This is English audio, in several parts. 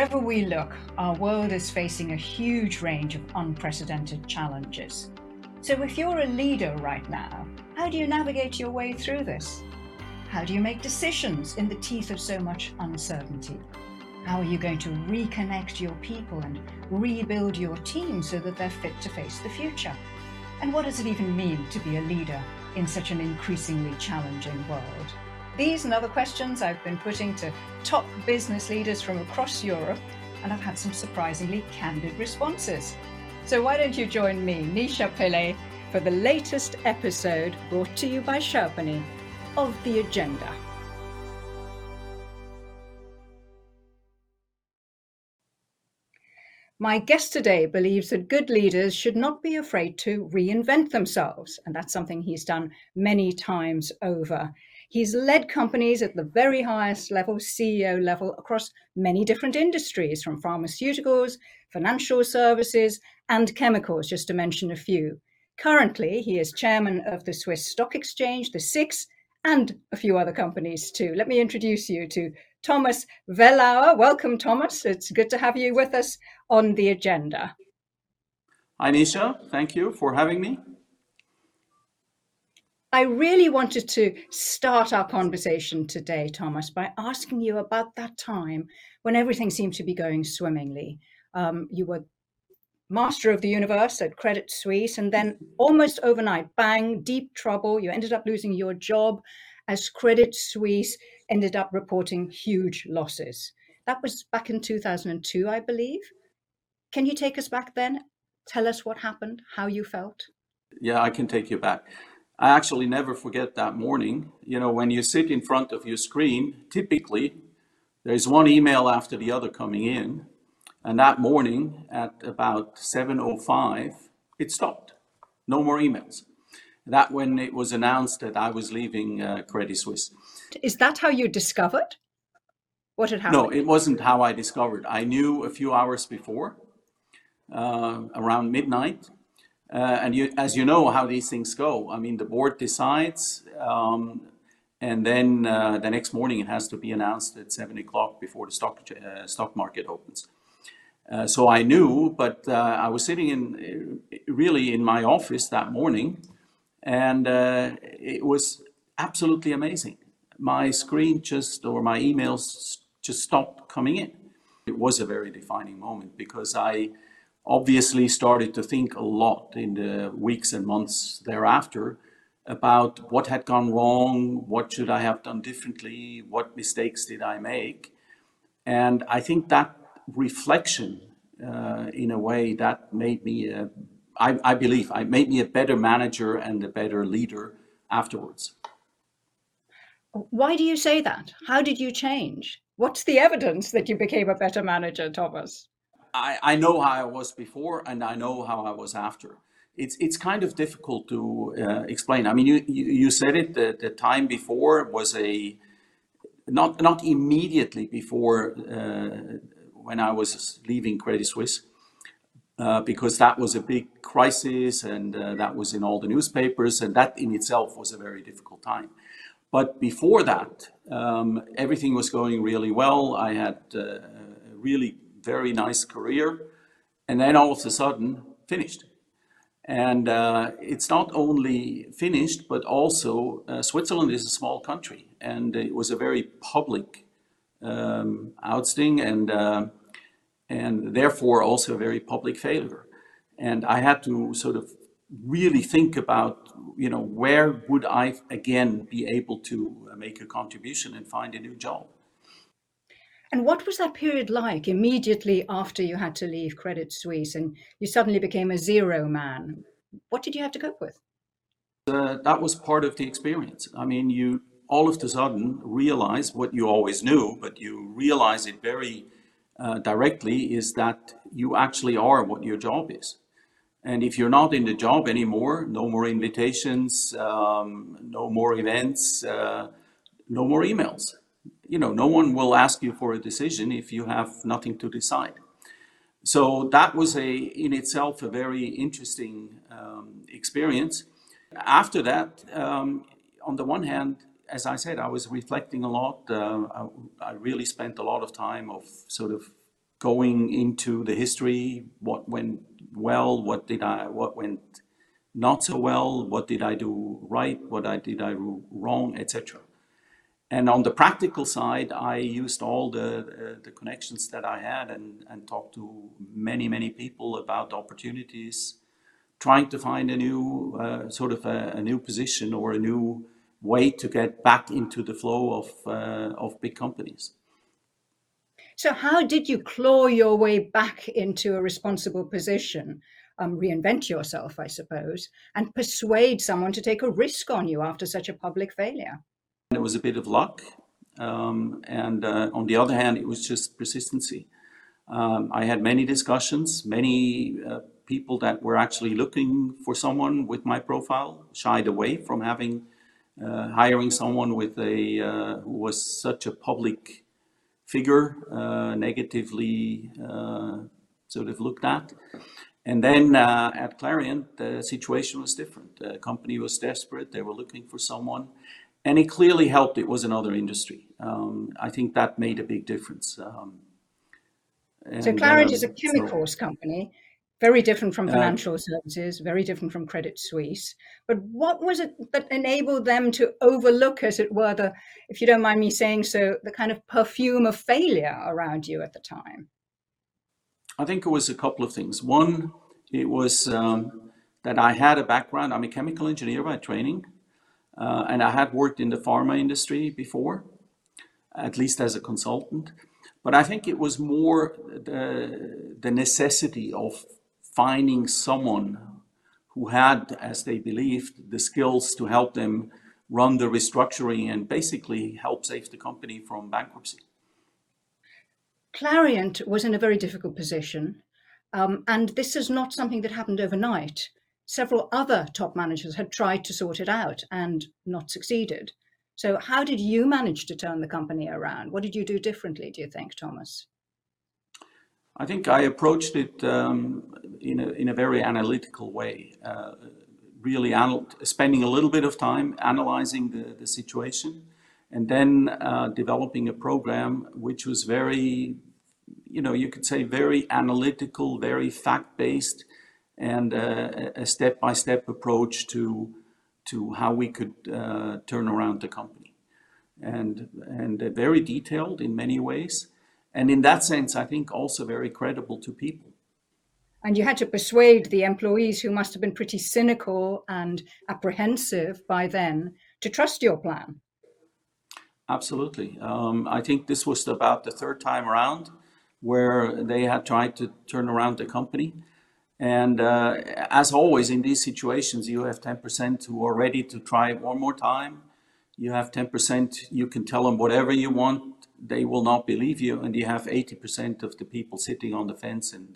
Wherever we look, our world is facing a huge range of unprecedented challenges. So, if you're a leader right now, how do you navigate your way through this? How do you make decisions in the teeth of so much uncertainty? How are you going to reconnect your people and rebuild your team so that they're fit to face the future? And what does it even mean to be a leader in such an increasingly challenging world? These and other questions I've been putting to top business leaders from across Europe, and I've had some surprisingly candid responses. So why don't you join me, Nisha Pillai, for the latest episode brought to you by Sherpany of The Agenda. My guest today believes that good leaders should not be afraid to reinvent themselves, and that's something he's done many times over. He's led companies at the very highest level, CEO level, across many different industries, from pharmaceuticals, financial services, and chemicals, just to mention a few. Currently, he is chairman of the Swiss Stock Exchange, the SIX, and a few other companies too. Let me introduce you to Thomas Wellauer. Welcome, Thomas. It's good to have you with us on the agenda. Hi, Nisha. Thank you for having me. I really wanted to start our conversation today, Thomas, by asking you about that time when everything seemed to be going swimmingly. Um, you were master of the universe at Credit Suisse, and then almost overnight, bang, deep trouble. You ended up losing your job as Credit Suisse ended up reporting huge losses. That was back in 2002, I believe. Can you take us back then? Tell us what happened, how you felt? Yeah, I can take you back. I actually never forget that morning. You know, when you sit in front of your screen, typically there's one email after the other coming in. And that morning at about 7.05, it stopped. No more emails. That when it was announced that I was leaving uh, Credit Suisse. Is that how you discovered what had happened? No, it wasn't how I discovered. I knew a few hours before, uh, around midnight, and you, as you know how these things go, I mean, the board decides, um, and then uh, the next morning it has to be announced at seven o'clock before the stock uh, stock market opens. Uh, so I knew, but uh, I was sitting in really in my office that morning, and uh, it was absolutely amazing. My screen just or my emails just stopped coming in. It was a very defining moment because I obviously started to think a lot in the weeks and months thereafter about what had gone wrong, what should I have done differently, what mistakes did I make. And I think that reflection, uh, in a way, that made me, a, I, I believe, I made me a better manager and a better leader afterwards. Why do you say that? How did you change? What's the evidence that you became a better manager, Thomas? I, I know how I was before and I know how I was after. It's, it's kind of difficult to uh, explain. I mean, you, you, you said it, the, the time before was a, not, not immediately before uh, when I was leaving Credit Suisse, uh, because that was a big crisis and uh, that was in all the newspapers, and that in itself was a very difficult time. But before that, um, everything was going really well. I had uh, really very nice career, and then all of a sudden finished. And uh, it's not only finished, but also uh, Switzerland is a small country, and it was a very public um, ousting, and uh, and therefore also a very public failure. And I had to sort of really think about, you know, where would I again be able to make a contribution and find a new job. And what was that period like immediately after you had to leave Credit Suisse and you suddenly became a zero man? What did you have to cope with? Uh, that was part of the experience. I mean, you all of a sudden realize what you always knew, but you realize it very uh, directly is that you actually are what your job is. And if you're not in the job anymore, no more invitations, um, no more events, uh, no more emails you know, no one will ask you for a decision if you have nothing to decide. So that was a, in itself, a very interesting um, experience. After that, um, on the one hand, as I said, I was reflecting a lot. Uh, I, I, really spent a lot of time of sort of going into the history, what went well, what did I, what went not so well, what did I do right, what I did I do wrong, etc. And on the practical side, I used all the, uh, the connections that I had and, and talked to many, many people about opportunities, trying to find a new uh, sort of a, a, new position or a new way to get back into the flow of, uh, of big companies. So, how did you claw your way back into a responsible position? Um, reinvent yourself, I suppose, and persuade someone to take a risk on you after such a public failure? It was a bit of luck. Um, and uh, on the other hand, it was just persistency. Um, I had many discussions, many uh, people that were actually looking for someone with my profile shied away from having uh, hiring someone with a uh, who was such a public figure, uh, negatively uh, sort of looked at. And then uh, at Clariant, the situation was different. The company was desperate; they were looking for someone, and it clearly helped. It was another industry. Um, I think that made a big difference. Um, so Clariant is a chemicals so, company, very different from financial uh, services, very different from Credit Suisse. But what was it that enabled them to overlook, as it were, the, if you don't mind me saying so, the kind of perfume of failure around you at the time? I think it was a couple of things. One, it was um, that I had a background. I'm a chemical engineer by training, uh, and I had worked in the pharma industry before, at least as a consultant. But I think it was more the, the necessity of finding someone who had, as they believed, the skills to help them run the restructuring and basically help save the company from bankruptcy. Clariant was in a very difficult position, um, and this is not something that happened overnight. Several other top managers had tried to sort it out and not succeeded. So, how did you manage to turn the company around? What did you do differently, do you think, Thomas? I think I approached it um, in, a, in a very analytical way, uh, really anal- spending a little bit of time analyzing the, the situation and then uh, developing a program which was very, you know, you could say very analytical, very fact based, and uh, a step by step approach to, to how we could uh, turn around the company. And, and very detailed in many ways and in that sense, I think also very credible to people. And you had to persuade the employees who must have been pretty cynical and apprehensive by then to trust your plan. Absolutely. Um, I think this was about the third time around where they had tried to turn around the company. And uh, as always in these situations, you have 10% who are ready to try one more time. You have 10%, you can tell them whatever you want they will not believe you, and you have 80% of the people sitting on the fence and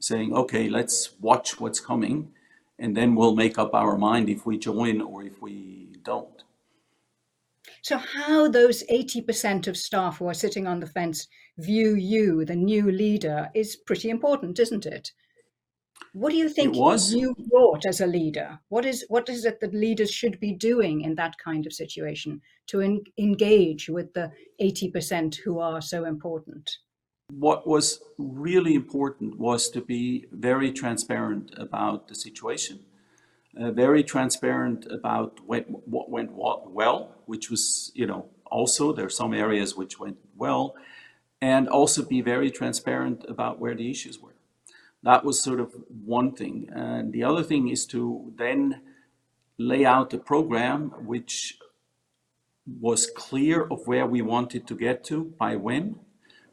saying, okay, let's watch what's coming, and then we'll make up our mind if we join or if we don't. So, how those 80% of staff who are sitting on the fence view you, the new leader, is pretty important, isn't it? What do you think you brought as a leader? What is what is it that leaders should be doing in that kind of situation to en- engage with the 80% who are so important? What was really important was to be very transparent about the situation, uh, very transparent about what, what went well, which was, you know, also there are some areas which went well, and also be very transparent about where the issues were. That was sort of one thing. And the other thing is to then lay out a program which was clear of where we wanted to get to by when,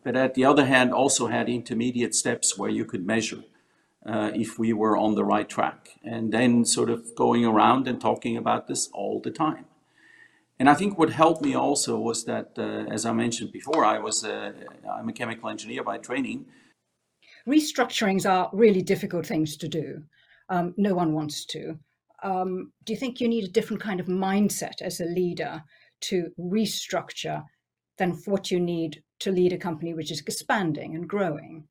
but at the other hand also had intermediate steps where you could measure uh, if we were on the right track, and then sort of going around and talking about this all the time. And I think what helped me also was that, uh, as I mentioned before, I was uh, I'm a chemical engineer by training, restructurings are really difficult things to do. Um, no one wants to. Um, do you think you need a different kind of mindset as a leader to restructure than what you need to lead a company which is expanding and growing?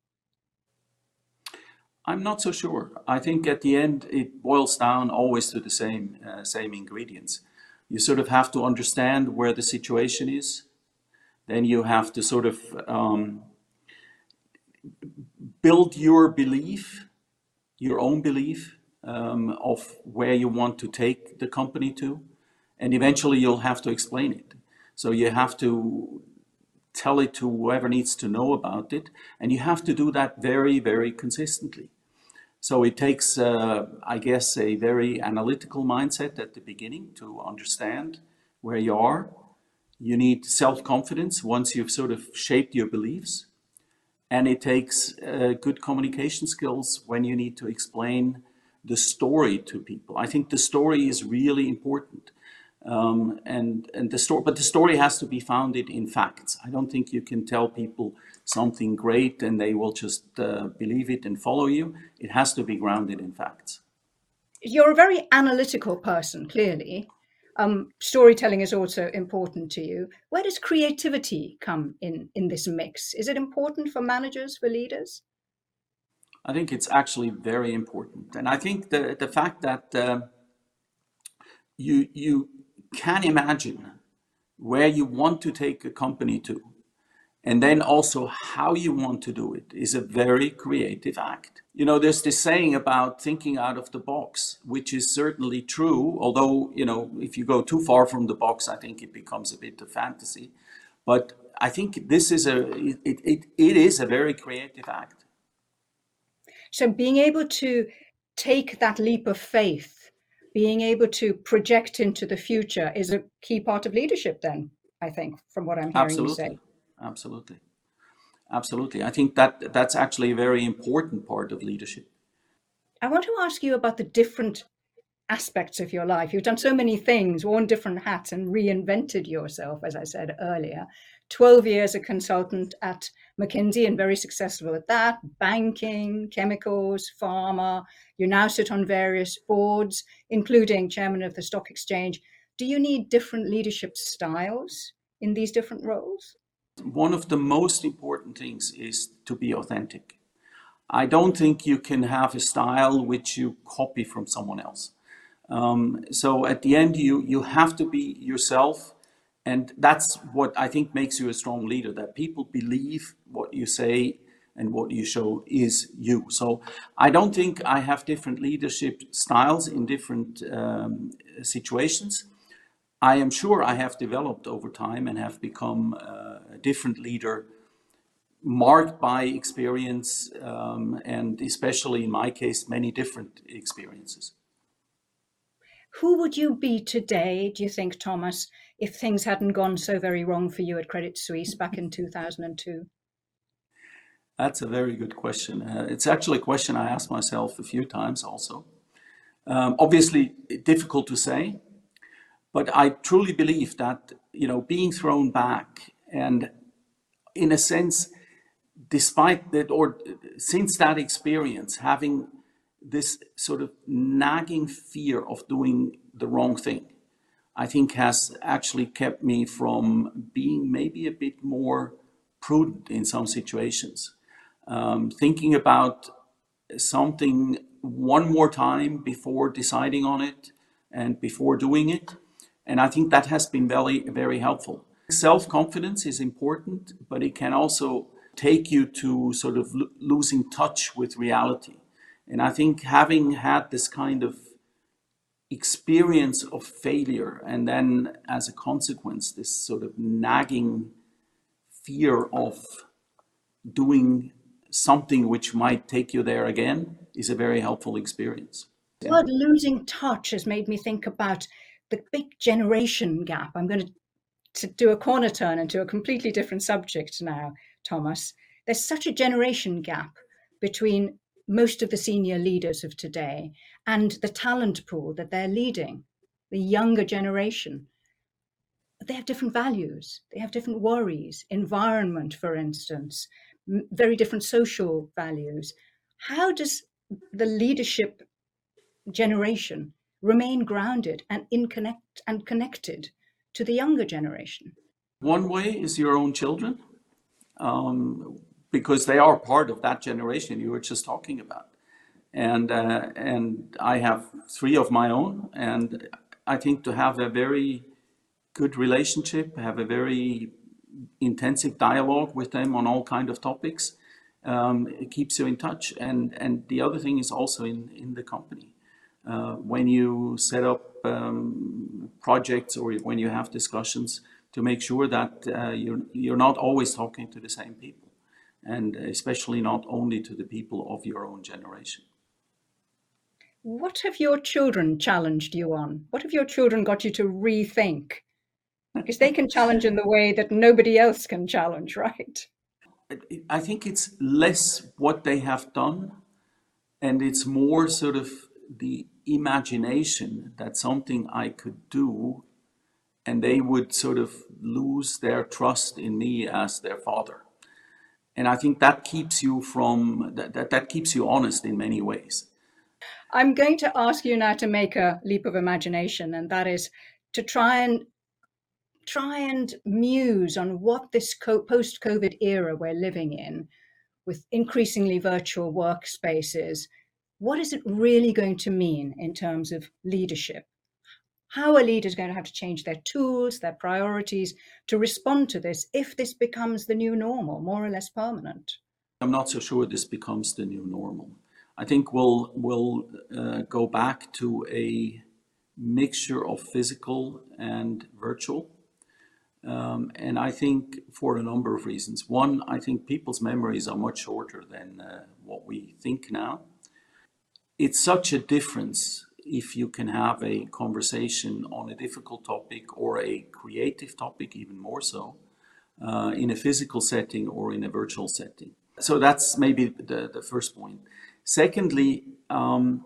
I'm not so sure. I think at the end it boils down always to the same uh, same ingredients. You sort of have to understand where the situation is. Then you have to sort of um, build your belief, your own belief um, of where you want to take the company to, and eventually you'll have to explain it. So you have to tell it to whoever needs to know about it, and you have to do that very, very consistently. So it takes, uh, I guess, a very analytical mindset at the beginning to understand where you are. You need self confidence once you've sort of shaped your beliefs. And it takes uh, good communication skills when you need to explain the story to people. I think the story is really important. Um, and and the story, but the story has to be founded in facts. I don't think you can tell people something great and they will just uh, believe it and follow you. It has to be grounded in facts. You're a very analytical person, clearly. Um, storytelling is also important to you. Where does creativity come in in this mix? Is it important for managers, for leaders? I think it's actually very important, and I think the the fact that uh, you you can imagine where you want to take a company to, and then also how you want to do it is a very creative act. You know, there's this saying about thinking out of the box, which is certainly true, although, you know, if you go too far from the box, I think it becomes a bit of fantasy. But I think this is a, it, it, it is a very creative act. So being able to take that leap of faith being able to project into the future is a key part of leadership then i think from what i'm hearing absolutely. you say absolutely absolutely i think that that's actually a very important part of leadership i want to ask you about the different aspects of your life you've done so many things worn different hats and reinvented yourself as i said earlier 12 years a consultant at McKinsey and very successful at that, banking, chemicals, pharma. You now sit on various boards, including chairman of the stock exchange. Do you need different leadership styles in these different roles? One of the most important things is to be authentic. I don't think you can have a style which you copy from someone else. Um, so at the end, you, you have to be yourself and that's what I think makes you a strong leader, that people believe what you say and what you show is you. So I don't think I have different leadership styles in different um, situations. I am sure I have developed over time and have become uh, a different leader marked by experience um, and especially in my case many different experiences who would you be today do you think thomas if things hadn't gone so very wrong for you at Credit Suisse back in 2002? That's a very good question. Uh, it's actually a question I asked myself a few times also. Um, obviously, difficult to say, but I truly believe that, you know, being thrown back and in a sense, despite that, or since that experience, having this sort of nagging fear of doing the wrong thing, I think has actually kept me from being maybe a bit more prudent in some situations. Um, thinking about something one more time before deciding on it and before doing it. And I think that has been very, very helpful. Self confidence is important, but it can also take you to sort of lo- losing touch with reality. And I think having had this kind of experience of failure and then as a consequence this sort of nagging fear of doing something which might take you there again is a very helpful experience yeah. losing touch has made me think about the big generation gap i'm going to, to do a corner turn into a completely different subject now thomas there's such a generation gap between most of the senior leaders of today and the talent pool that they're leading, the younger generation. They have different values, they have different worries, environment, for instance, very different social values. How does the leadership generation remain grounded and in connect and connected to the younger generation? One way is your own children. Um, because they are part of that generation you were just talking about. And, uh, and I have three of my own, and I think to have a very good relationship, have a very intensive dialogue with them on all kind of topics, um, it keeps you in touch. And, and the other thing is also in, in the company. Uh, when you set up um, projects or when you have discussions, to make sure that uh, you're, you're not always talking to the same people, and especially not only to the people of your own generation. What have your children challenged you on? What have your children got you to rethink? Because they can challenge in the way that nobody else can challenge, right? I think it's less what they have done, and it's more sort of the imagination that something I could do, and they would sort of lose their trust in me as their father. And I think that keeps you from that, that, that keeps you honest in many ways. I'm going to ask you now to make a leap of imagination, and that is to try and try and muse on what this post COVID era we're living in, with increasingly virtual workspaces, what is it really going to mean in terms of leadership? How are leaders going to have to change their tools, their priorities to respond to this if this becomes the new normal, more or less permanent? I'm not so sure this becomes the new normal. I think we'll we'll uh, go back to a mixture of physical and virtual. Um, and I think for a number of reasons. One, I think people's memories are much shorter than uh, what we think now. It's such a difference if you can have a conversation on a difficult topic or a creative topic, even more so, uh, in a physical setting or in a virtual setting. So that's maybe the, the first point. Secondly, um,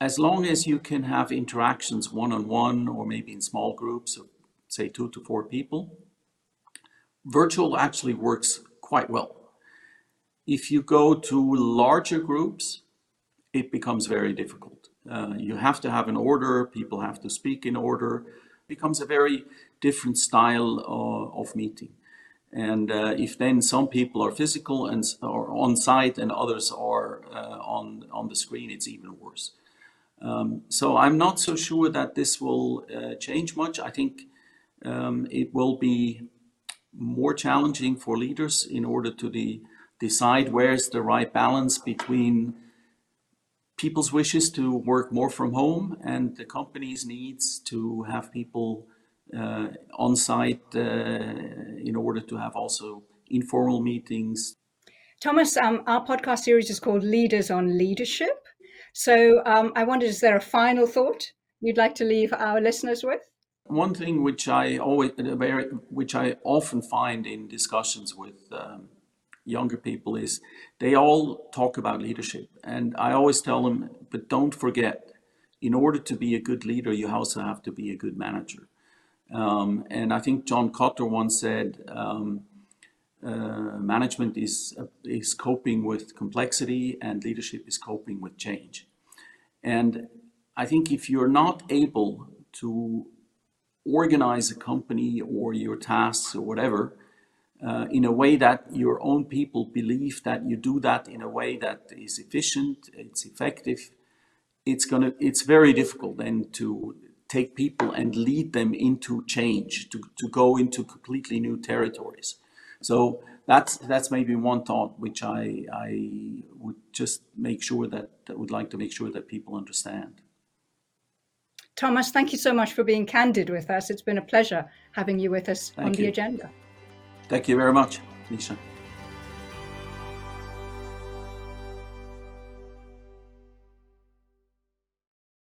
as long as you can have interactions one on one or maybe in small groups of say two to four people, virtual actually works quite well. If you go to larger groups, it becomes very difficult. Uh, you have to have an order, people have to speak in order. It becomes a very different style uh, of meeting. And uh, if then some people are physical and are on site and others are uh, on on the screen, it's even worse. Um, so I'm not so sure that this will uh, change much. I think um, it will be more challenging for leaders in order to de decide where's the right balance between people's wishes to work more from home and the company's needs to have people uh, on site uh, in order to have also informal meetings. Thomas, um, our podcast series is called Leaders on Leadership. So um, I wondered, is there a final thought you'd like to leave our listeners with? One thing which I always, which I often find in discussions with um, younger people is they all talk about leadership, and I always tell them, but don't forget, in order to be a good leader, you also have to be a good manager. Um, and I think John Kotter once said, um, uh, management is uh, is coping with complexity, and leadership is coping with change. And I think if you're not able to organize a company or your tasks or whatever uh, in a way that your own people believe that you do that in a way that is efficient, it's effective, it's gonna it's very difficult then to take people and lead them into change, to, to go into completely new territories. So that's that's maybe one thought which I I would just make sure that, that would like to make sure that people understand. Thomas, thank you so much for being candid with us. It's been a pleasure having you with us thank on you. the agenda. Thank you very much, Nisha.